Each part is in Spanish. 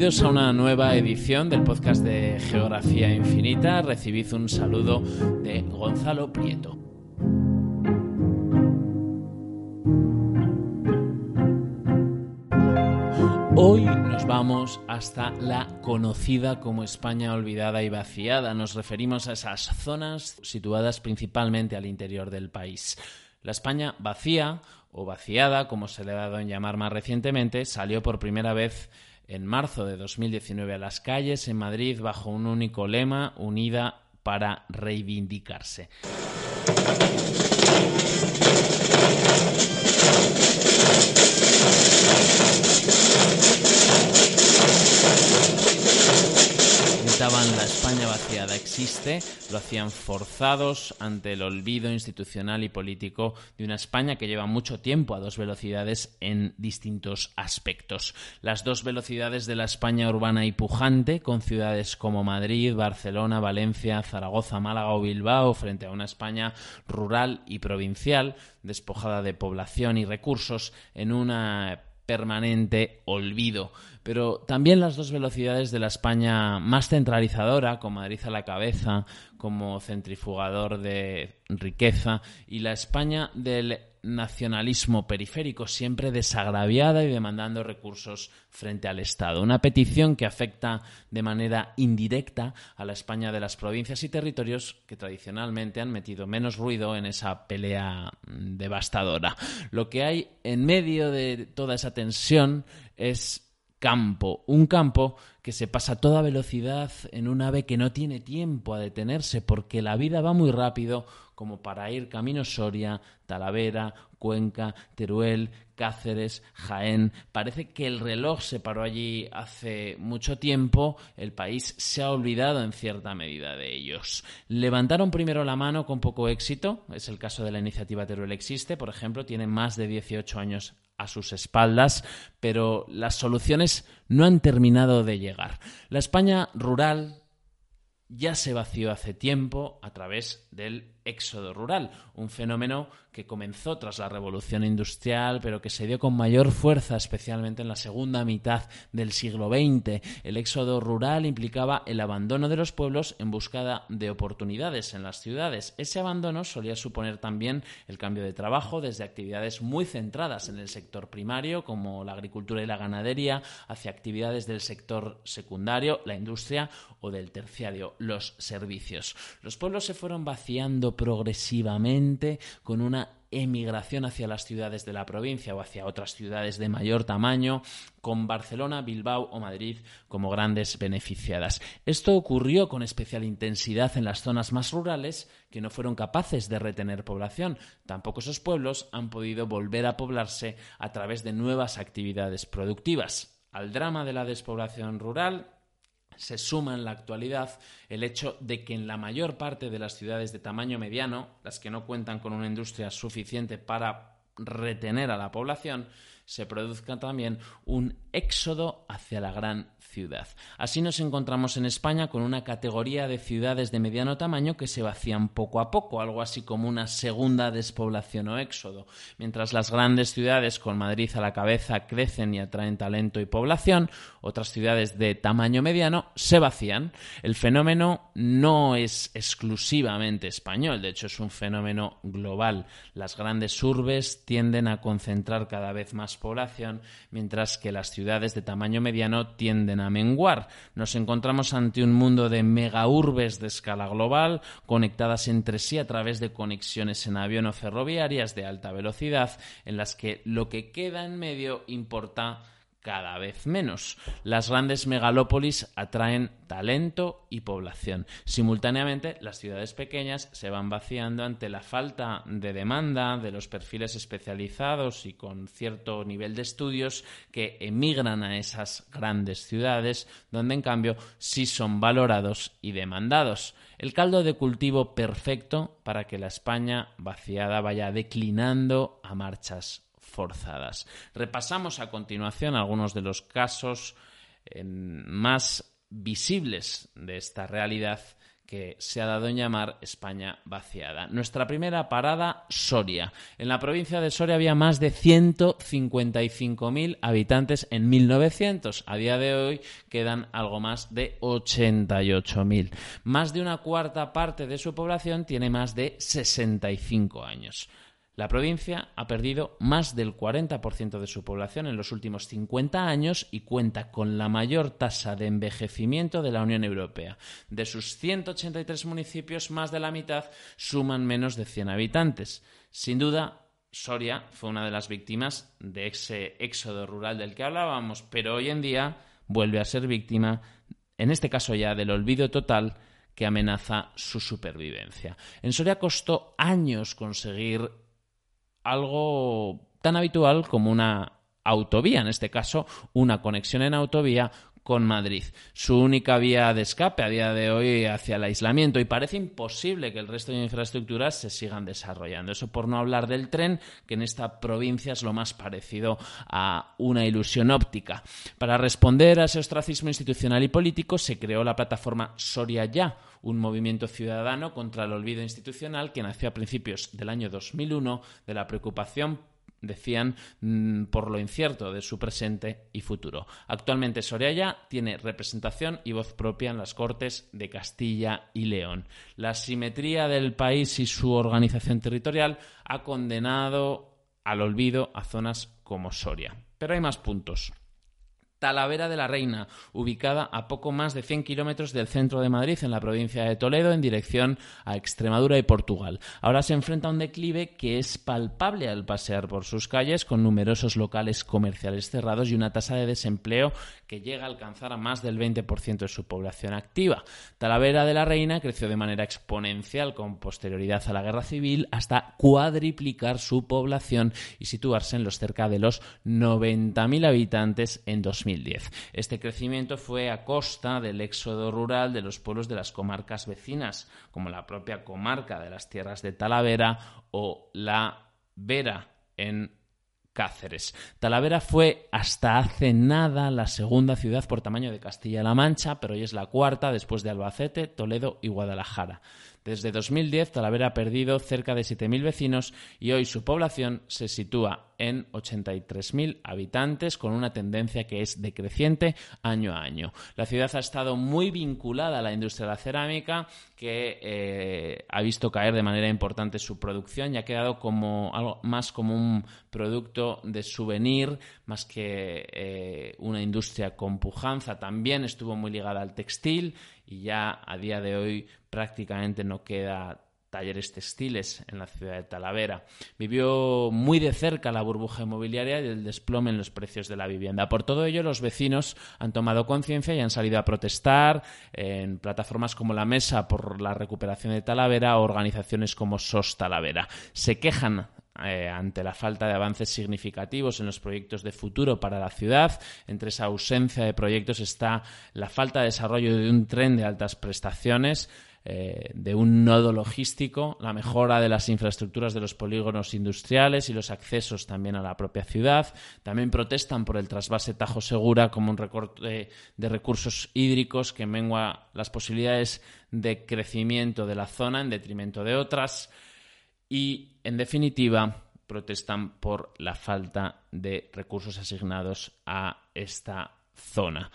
Bienvenidos a una nueva edición del podcast de Geografía Infinita. Recibid un saludo de Gonzalo Prieto. Hoy nos vamos hasta la conocida como España olvidada y vaciada. Nos referimos a esas zonas situadas principalmente al interior del país. La España vacía o vaciada, como se le ha dado en llamar más recientemente, salió por primera vez en marzo de 2019 a las calles en Madrid bajo un único lema, unida para reivindicarse. La España vaciada existe, lo hacían forzados ante el olvido institucional y político de una España que lleva mucho tiempo a dos velocidades en distintos aspectos. Las dos velocidades de la España urbana y pujante, con ciudades como Madrid, Barcelona, Valencia, Zaragoza, Málaga o Bilbao, frente a una España rural y provincial, despojada de población y recursos, en una permanente olvido. Pero también las dos velocidades de la España más centralizadora, con Madrid a la cabeza, como centrifugador de riqueza, y la España del nacionalismo periférico, siempre desagraviada y demandando recursos frente al Estado. Una petición que afecta de manera indirecta a la España de las provincias y territorios que tradicionalmente han metido menos ruido en esa pelea devastadora. Lo que hay en medio de toda esa tensión es campo, un campo que se pasa a toda velocidad en un ave que no tiene tiempo a detenerse porque la vida va muy rápido como para ir camino Soria, Talavera, Cuenca, Teruel, Cáceres, Jaén. Parece que el reloj se paró allí hace mucho tiempo, el país se ha olvidado en cierta medida de ellos. Levantaron primero la mano con poco éxito, es el caso de la iniciativa Teruel Existe, por ejemplo, tiene más de 18 años a sus espaldas, pero las soluciones no han terminado de llegar. La España rural ya se vació hace tiempo a través del éxodo rural, un fenómeno que comenzó tras la revolución industrial, pero que se dio con mayor fuerza, especialmente en la segunda mitad del siglo XX. El éxodo rural implicaba el abandono de los pueblos en busca de oportunidades en las ciudades. Ese abandono solía suponer también el cambio de trabajo desde actividades muy centradas en el sector primario, como la agricultura y la ganadería, hacia actividades del sector secundario, la industria, o del terciario, los servicios. Los pueblos se fueron vaciando progresivamente con una emigración hacia las ciudades de la provincia o hacia otras ciudades de mayor tamaño, con Barcelona, Bilbao o Madrid como grandes beneficiadas. Esto ocurrió con especial intensidad en las zonas más rurales que no fueron capaces de retener población. Tampoco esos pueblos han podido volver a poblarse a través de nuevas actividades productivas. Al drama de la despoblación rural se suma en la actualidad el hecho de que en la mayor parte de las ciudades de tamaño mediano, las que no cuentan con una industria suficiente para retener a la población, se produzca también un éxodo hacia la gran ciudad. Así nos encontramos en España con una categoría de ciudades de mediano tamaño que se vacían poco a poco, algo así como una segunda despoblación o éxodo. Mientras las grandes ciudades con Madrid a la cabeza crecen y atraen talento y población, otras ciudades de tamaño mediano se vacían. El fenómeno no es exclusivamente español, de hecho es un fenómeno global. Las grandes urbes tienden a concentrar cada vez más población, mientras que las ciudades de tamaño mediano tienden a menguar. Nos encontramos ante un mundo de megaurbes de escala global, conectadas entre sí a través de conexiones en avión o ferroviarias de alta velocidad, en las que lo que queda en medio importa cada vez menos. Las grandes megalópolis atraen talento y población. Simultáneamente, las ciudades pequeñas se van vaciando ante la falta de demanda de los perfiles especializados y con cierto nivel de estudios que emigran a esas grandes ciudades, donde en cambio sí son valorados y demandados. El caldo de cultivo perfecto para que la España vaciada vaya declinando a marchas forzadas. Repasamos a continuación algunos de los casos más visibles de esta realidad que se ha dado en llamar España vaciada. Nuestra primera parada, Soria. En la provincia de Soria había más de 155.000 habitantes en 1900. A día de hoy quedan algo más de 88.000. Más de una cuarta parte de su población tiene más de 65 años. La provincia ha perdido más del 40% de su población en los últimos 50 años y cuenta con la mayor tasa de envejecimiento de la Unión Europea. De sus 183 municipios, más de la mitad suman menos de 100 habitantes. Sin duda, Soria fue una de las víctimas de ese éxodo rural del que hablábamos, pero hoy en día vuelve a ser víctima, en este caso ya del olvido total, que amenaza su supervivencia. En Soria costó años conseguir algo tan habitual como una autovía, en este caso una conexión en autovía con Madrid. Su única vía de escape a día de hoy hacia el aislamiento y parece imposible que el resto de infraestructuras se sigan desarrollando. Eso por no hablar del tren, que en esta provincia es lo más parecido a una ilusión óptica. Para responder a ese ostracismo institucional y político se creó la plataforma Soria Ya, un movimiento ciudadano contra el olvido institucional que nació a principios del año 2001 de la preocupación decían mm, por lo incierto de su presente y futuro. Actualmente Soraya tiene representación y voz propia en las Cortes de Castilla y León. La simetría del país y su organización territorial ha condenado al olvido a zonas como Soria. Pero hay más puntos. Talavera de la Reina, ubicada a poco más de 100 kilómetros del centro de Madrid, en la provincia de Toledo, en dirección a Extremadura y Portugal. Ahora se enfrenta a un declive que es palpable al pasear por sus calles, con numerosos locales comerciales cerrados y una tasa de desempleo que llega a alcanzar a más del 20% de su población activa. Talavera de la Reina creció de manera exponencial con posterioridad a la guerra civil hasta cuadriplicar su población y situarse en los cerca de los 90.000 habitantes en 2000. Este crecimiento fue a costa del éxodo rural de los pueblos de las comarcas vecinas, como la propia comarca de las tierras de Talavera o la Vera en Cáceres. Talavera fue hasta hace nada la segunda ciudad por tamaño de Castilla-La Mancha, pero hoy es la cuarta después de Albacete, Toledo y Guadalajara. Desde 2010, Talavera ha perdido cerca de 7.000 vecinos y hoy su población se sitúa en 83.000 habitantes con una tendencia que es decreciente año a año. La ciudad ha estado muy vinculada a la industria de la cerámica que eh, ha visto caer de manera importante su producción y ha quedado como algo más como un producto de souvenir más que eh, una industria con pujanza. También estuvo muy ligada al textil y ya a día de hoy prácticamente no queda talleres textiles en la ciudad de Talavera. Vivió muy de cerca la burbuja inmobiliaria y el desplome en los precios de la vivienda. Por todo ello, los vecinos han tomado conciencia y han salido a protestar en plataformas como la Mesa por la recuperación de Talavera o organizaciones como SOS Talavera. Se quejan eh, ante la falta de avances significativos en los proyectos de futuro para la ciudad. Entre esa ausencia de proyectos está la falta de desarrollo de un tren de altas prestaciones, eh, de un nodo logístico, la mejora de las infraestructuras de los polígonos industriales y los accesos también a la propia ciudad. También protestan por el trasvase Tajo Segura como un recorte de recursos hídricos que mengua las posibilidades de crecimiento de la zona en detrimento de otras. Y, en definitiva, protestan por la falta de recursos asignados a esta zona.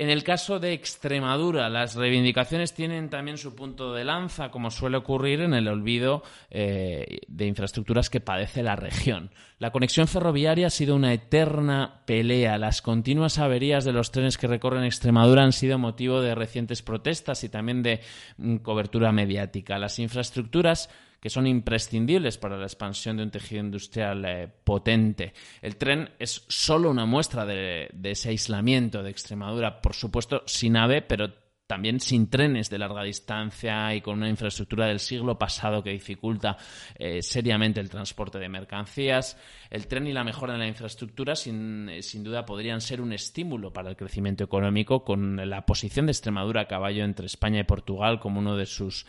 En el caso de Extremadura, las reivindicaciones tienen también su punto de lanza, como suele ocurrir en el olvido eh, de infraestructuras que padece la región. La conexión ferroviaria ha sido una eterna pelea. Las continuas averías de los trenes que recorren Extremadura han sido motivo de recientes protestas y también de mm, cobertura mediática. Las infraestructuras que son imprescindibles para la expansión de un tejido industrial eh, potente. El tren es solo una muestra de, ese aislamiento de Extremadura, por supuesto sin AVE, pero también sin trenes de larga distancia y con una infraestructura del siglo pasado que dificulta eh, seriamente el transporte de mercancías. El tren y la mejora en la infraestructura sin, eh, sin, duda podrían ser un estímulo para el crecimiento económico con la posición de Extremadura a caballo entre España y Portugal como uno de sus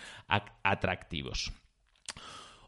atractivos.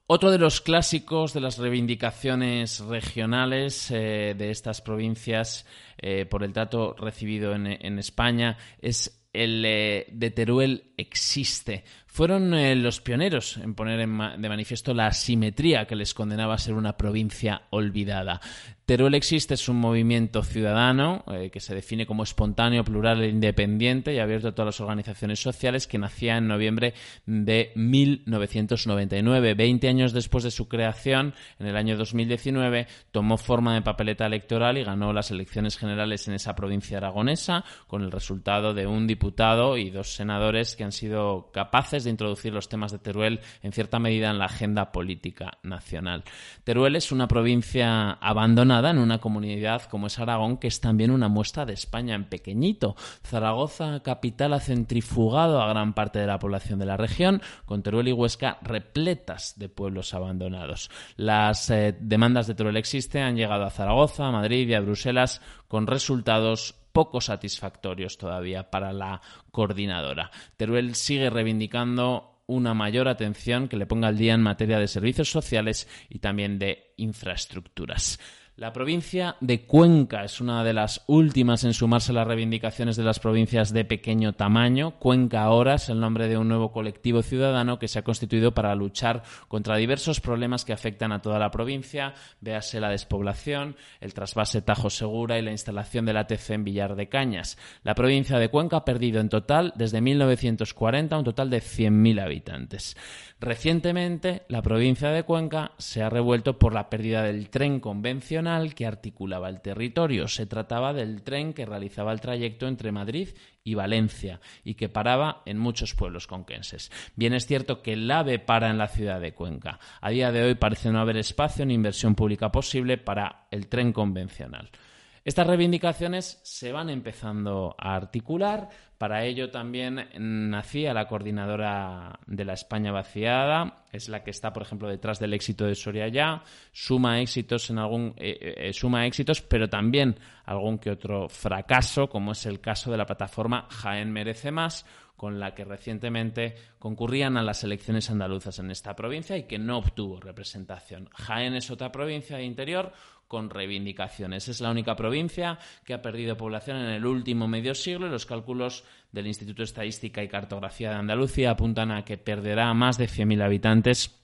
Otro de los clásicos de las reivindicaciones regionales eh, de estas provincias eh, por el trato recibido en, España es el eh, de Teruel existe. Fueron eh, los pioneros en poner de manifiesto la asimetría que les condenaba a ser una provincia olvidada. Teruel existe es un movimiento ciudadano eh, que se define como espontáneo, plural e independiente y abierto a todas las organizaciones sociales que nacía en noviembre de 1999. Veinte años después de su creación, en el año 2019, tomó forma de papeleta electoral y ganó las elecciones generales en esa provincia aragonesa con el resultado de un diputado y dos senadores que han sido capaces de introducir los temas de Teruel en cierta medida en la agenda política nacional. Teruel es una provincia abandonada en una comunidad como es Aragón, que es también una muestra de España en pequeñito. Zaragoza, capital, ha centrifugado a gran parte de la población de la región, con Teruel y Huesca repletas de pueblos abandonados. Las eh, demandas de Teruel existe han llegado a Zaragoza, a Madrid y a Bruselas con resultados poco satisfactorios todavía para la coordinadora. Teruel sigue reivindicando una mayor atención que le ponga al día en materia de servicios sociales y también de infraestructuras. La provincia de Cuenca es una de las últimas en sumarse a las reivindicaciones de las provincias de pequeño tamaño. Cuenca ahora es el nombre de un nuevo colectivo ciudadano que se ha constituido para luchar contra diversos problemas que afectan a toda la provincia, véase la despoblación, el trasvase Tajo Segura y la instalación del ATC en Villar de Cañas. La provincia de Cuenca ha perdido en total desde 1940 un total de 100.000 habitantes. Recientemente, la provincia de Cuenca se ha revuelto por la pérdida del tren convencional que articulaba el territorio. Se trataba del tren que realizaba el trayecto entre Madrid y Valencia y que paraba en muchos pueblos conquenses. Bien es cierto que el AVE para en la ciudad de Cuenca. A día de hoy parece no haber espacio ni inversión pública posible para el tren convencional. Estas reivindicaciones se van empezando a articular. Para ello también nacía la coordinadora de la España vaciada, es la que está, por ejemplo, detrás del éxito de Soria ya, suma éxitos en algún eh, eh, suma éxitos, pero también algún que otro fracaso, como es el caso de la plataforma Jaén merece más, con la que recientemente concurrían a las elecciones andaluzas en esta provincia y que no obtuvo representación. Jaén es otra provincia de interior con reivindicaciones. Es la única provincia que ha perdido población en el último medio siglo y los cálculos del Instituto de Estadística y Cartografía de Andalucía apuntan a que perderá más de 100.000 habitantes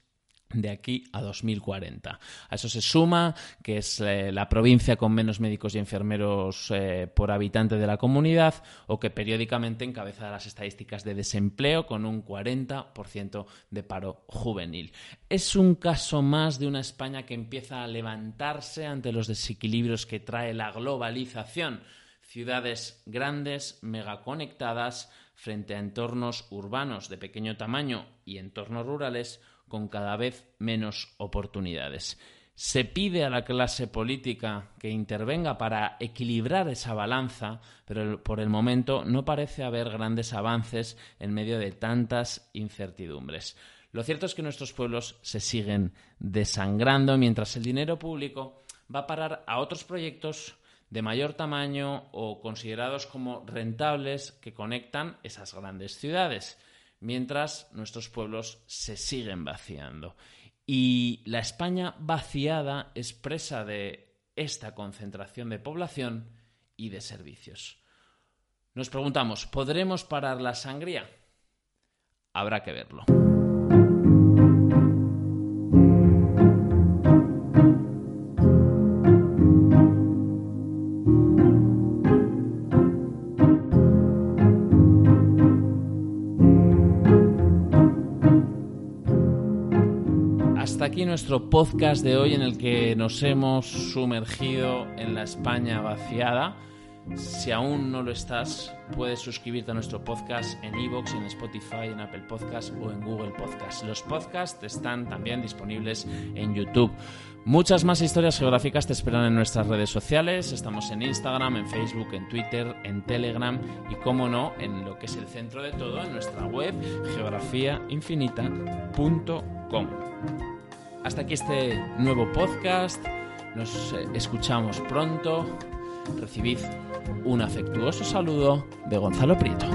de aquí a 2040. A eso se suma que es eh, la provincia con menos médicos y enfermeros eh, por habitante de la comunidad o que periódicamente encabeza las estadísticas de desempleo con un 40% de paro juvenil. Es un caso más de una España que empieza a levantarse ante los desequilibrios que trae la globalización. Ciudades grandes, megaconectadas, frente a entornos urbanos de pequeño tamaño y entornos rurales con cada vez menos oportunidades. Se pide a la clase política que intervenga para equilibrar esa balanza, pero por el momento no parece haber grandes avances en medio de tantas incertidumbres. Lo cierto es que nuestros pueblos se siguen desangrando mientras el dinero público va a parar a otros proyectos de mayor tamaño o considerados como rentables que conectan esas grandes ciudades mientras nuestros pueblos se siguen vaciando. Y la España vaciada es presa de esta concentración de población y de servicios. Nos preguntamos, ¿podremos parar la sangría? Habrá que verlo. Nuestro podcast de hoy en el que nos hemos sumergido en la España vaciada. Si aún no lo estás, puedes suscribirte a nuestro podcast en Evox, en Spotify, en Apple Podcast o en Google Podcast. Los podcasts están también disponibles en YouTube. Muchas más historias geográficas te esperan en nuestras redes sociales. Estamos en Instagram, en Facebook, en Twitter, en Telegram y, como no, en lo que es el centro de todo, en nuestra web geografiainfinita.com. Hasta aquí este nuevo podcast. Nos eh, escuchamos pronto. Recibid un afectuoso saludo de Gonzalo Prieto.